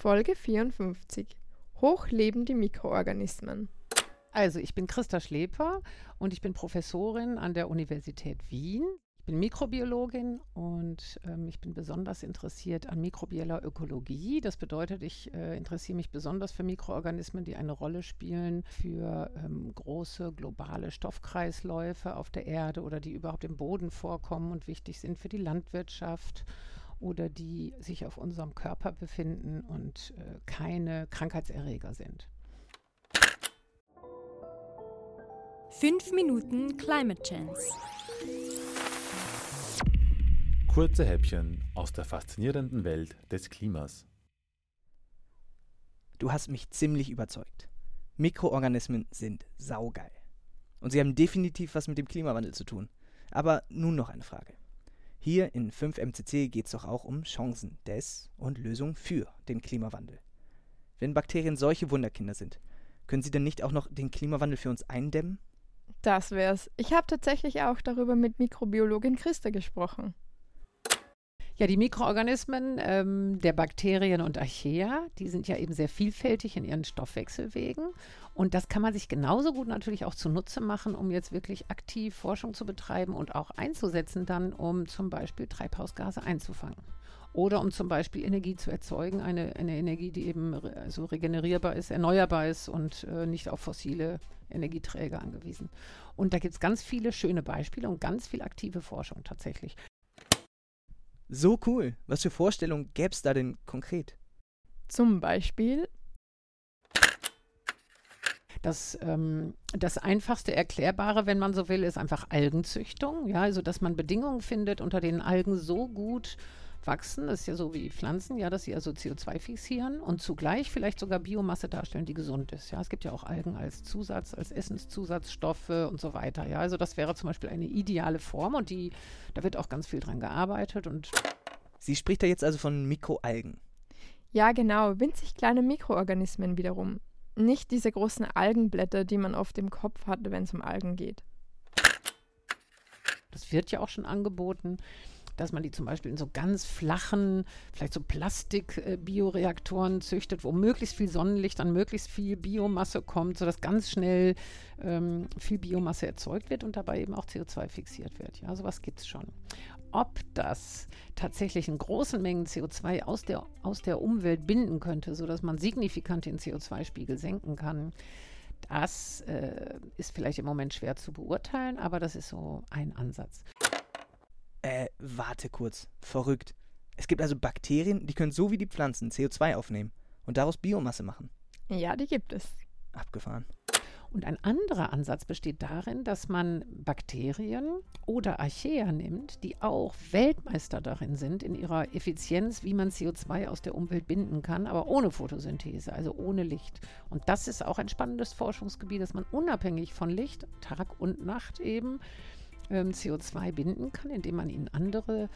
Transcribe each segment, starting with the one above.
Folge 54. Hochlebende Mikroorganismen. Also, ich bin Christa Schleper und ich bin Professorin an der Universität Wien. Ich bin Mikrobiologin und ähm, ich bin besonders interessiert an mikrobieller Ökologie. Das bedeutet, ich äh, interessiere mich besonders für Mikroorganismen, die eine Rolle spielen für ähm, große globale Stoffkreisläufe auf der Erde oder die überhaupt im Boden vorkommen und wichtig sind für die Landwirtschaft oder die sich auf unserem Körper befinden und äh, keine Krankheitserreger sind. Fünf Minuten Climate Chance. Kurze Häppchen aus der faszinierenden Welt des Klimas. Du hast mich ziemlich überzeugt. Mikroorganismen sind saugeil. Und sie haben definitiv was mit dem Klimawandel zu tun. Aber nun noch eine Frage. Hier in 5MCC geht es doch auch um Chancen des und Lösungen für den Klimawandel. Wenn Bakterien solche Wunderkinder sind, können sie denn nicht auch noch den Klimawandel für uns eindämmen? Das wär's. Ich habe tatsächlich auch darüber mit Mikrobiologin Christa gesprochen. Ja, die Mikroorganismen ähm, der Bakterien und Archaea, die sind ja eben sehr vielfältig in ihren Stoffwechselwegen. Und das kann man sich genauso gut natürlich auch zunutze machen, um jetzt wirklich aktiv Forschung zu betreiben und auch einzusetzen, dann um zum Beispiel Treibhausgase einzufangen. Oder um zum Beispiel Energie zu erzeugen, eine, eine Energie, die eben re also regenerierbar ist, erneuerbar ist und äh, nicht auf fossile Energieträger angewiesen. Und da gibt es ganz viele schöne Beispiele und ganz viel aktive Forschung tatsächlich. So cool. Was für Vorstellungen gäbe es da denn konkret? Zum Beispiel das, ähm, das einfachste Erklärbare, wenn man so will, ist einfach Algenzüchtung. Ja, also dass man Bedingungen findet, unter denen Algen so gut wachsen, das ist ja so wie Pflanzen, ja, dass sie also CO2 fixieren und zugleich vielleicht sogar Biomasse darstellen, die gesund ist. Ja, es gibt ja auch Algen als Zusatz, als Essenszusatzstoffe und so weiter. Ja, also das wäre zum Beispiel eine ideale Form und die, da wird auch ganz viel dran gearbeitet und Sie spricht da jetzt also von Mikroalgen. Ja, genau, winzig kleine Mikroorganismen wiederum. Nicht diese großen Algenblätter, die man auf dem Kopf hat, wenn es um Algen geht. Das wird ja auch schon angeboten dass man die zum Beispiel in so ganz flachen, vielleicht so Plastik-Bioreaktoren züchtet, wo möglichst viel Sonnenlicht an möglichst viel Biomasse kommt, sodass ganz schnell ähm, viel Biomasse erzeugt wird und dabei eben auch CO2 fixiert wird. Ja, sowas gibt es schon. Ob das tatsächlich in großen Mengen CO2 aus der, aus der Umwelt binden könnte, sodass man signifikant den CO2-Spiegel senken kann, das äh, ist vielleicht im Moment schwer zu beurteilen, aber das ist so ein Ansatz. Äh, warte kurz. Verrückt. Es gibt also Bakterien, die können so wie die Pflanzen CO2 aufnehmen und daraus Biomasse machen. Ja, die gibt es. Abgefahren. Und ein anderer Ansatz besteht darin, dass man Bakterien oder Archaea nimmt, die auch Weltmeister darin sind, in ihrer Effizienz, wie man CO2 aus der Umwelt binden kann, aber ohne Photosynthese, also ohne Licht. Und das ist auch ein spannendes Forschungsgebiet, dass man unabhängig von Licht, Tag und Nacht eben, ähm, CO2 binden kann, indem man ihnen andere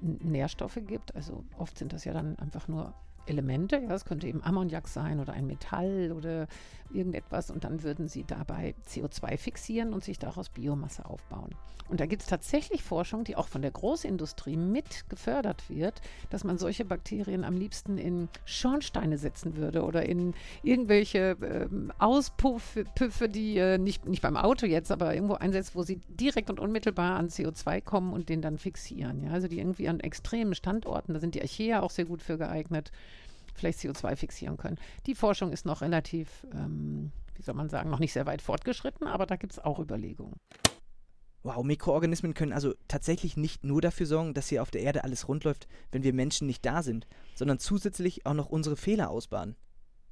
Nährstoffe gibt. Also oft sind das ja dann einfach nur Elemente. Ja, es könnte eben Ammoniak sein oder ein Metall oder irgendetwas. Und dann würden sie dabei CO2 fixieren und sich daraus Biomasse aufbauen. Und da gibt es tatsächlich Forschung, die auch von der Großindustrie mit gefördert wird, dass man solche Bakterien am liebsten in Schornsteine setzen würde oder in irgendwelche äh, Auspuffe, die äh, nicht, nicht beim Auto jetzt, aber irgendwo einsetzt, wo sie direkt und unmittelbar an CO2 kommen und den dann fixieren. Ja? Also die irgendwie an extremen Standorten, da sind die Archaea auch sehr gut für geeignet, vielleicht CO2 fixieren können. Die Forschung ist noch relativ, ähm, wie soll man sagen, noch nicht sehr weit fortgeschritten, aber da gibt es auch Überlegungen. Wow, Mikroorganismen können also tatsächlich nicht nur dafür sorgen, dass hier auf der Erde alles rund läuft, wenn wir Menschen nicht da sind, sondern zusätzlich auch noch unsere Fehler ausbaden.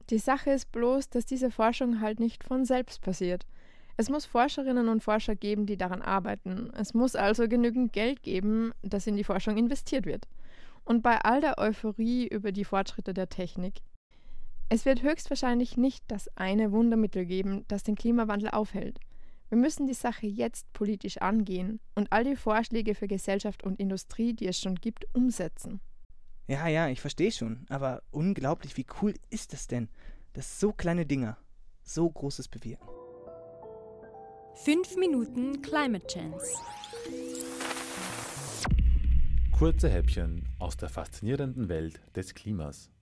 Die Sache ist bloß, dass diese Forschung halt nicht von selbst passiert. Es muss Forscherinnen und Forscher geben, die daran arbeiten. Es muss also genügend Geld geben, das in die Forschung investiert wird. Und bei all der Euphorie über die Fortschritte der Technik. Es wird höchstwahrscheinlich nicht das eine Wundermittel geben, das den Klimawandel aufhält. Wir müssen die Sache jetzt politisch angehen und all die Vorschläge für Gesellschaft und Industrie, die es schon gibt, umsetzen. Ja, ja, ich verstehe schon, aber unglaublich, wie cool ist es denn, dass so kleine Dinger so Großes bewirken. Fünf Minuten Climate Chance. Kurze Häppchen aus der faszinierenden Welt des Klimas.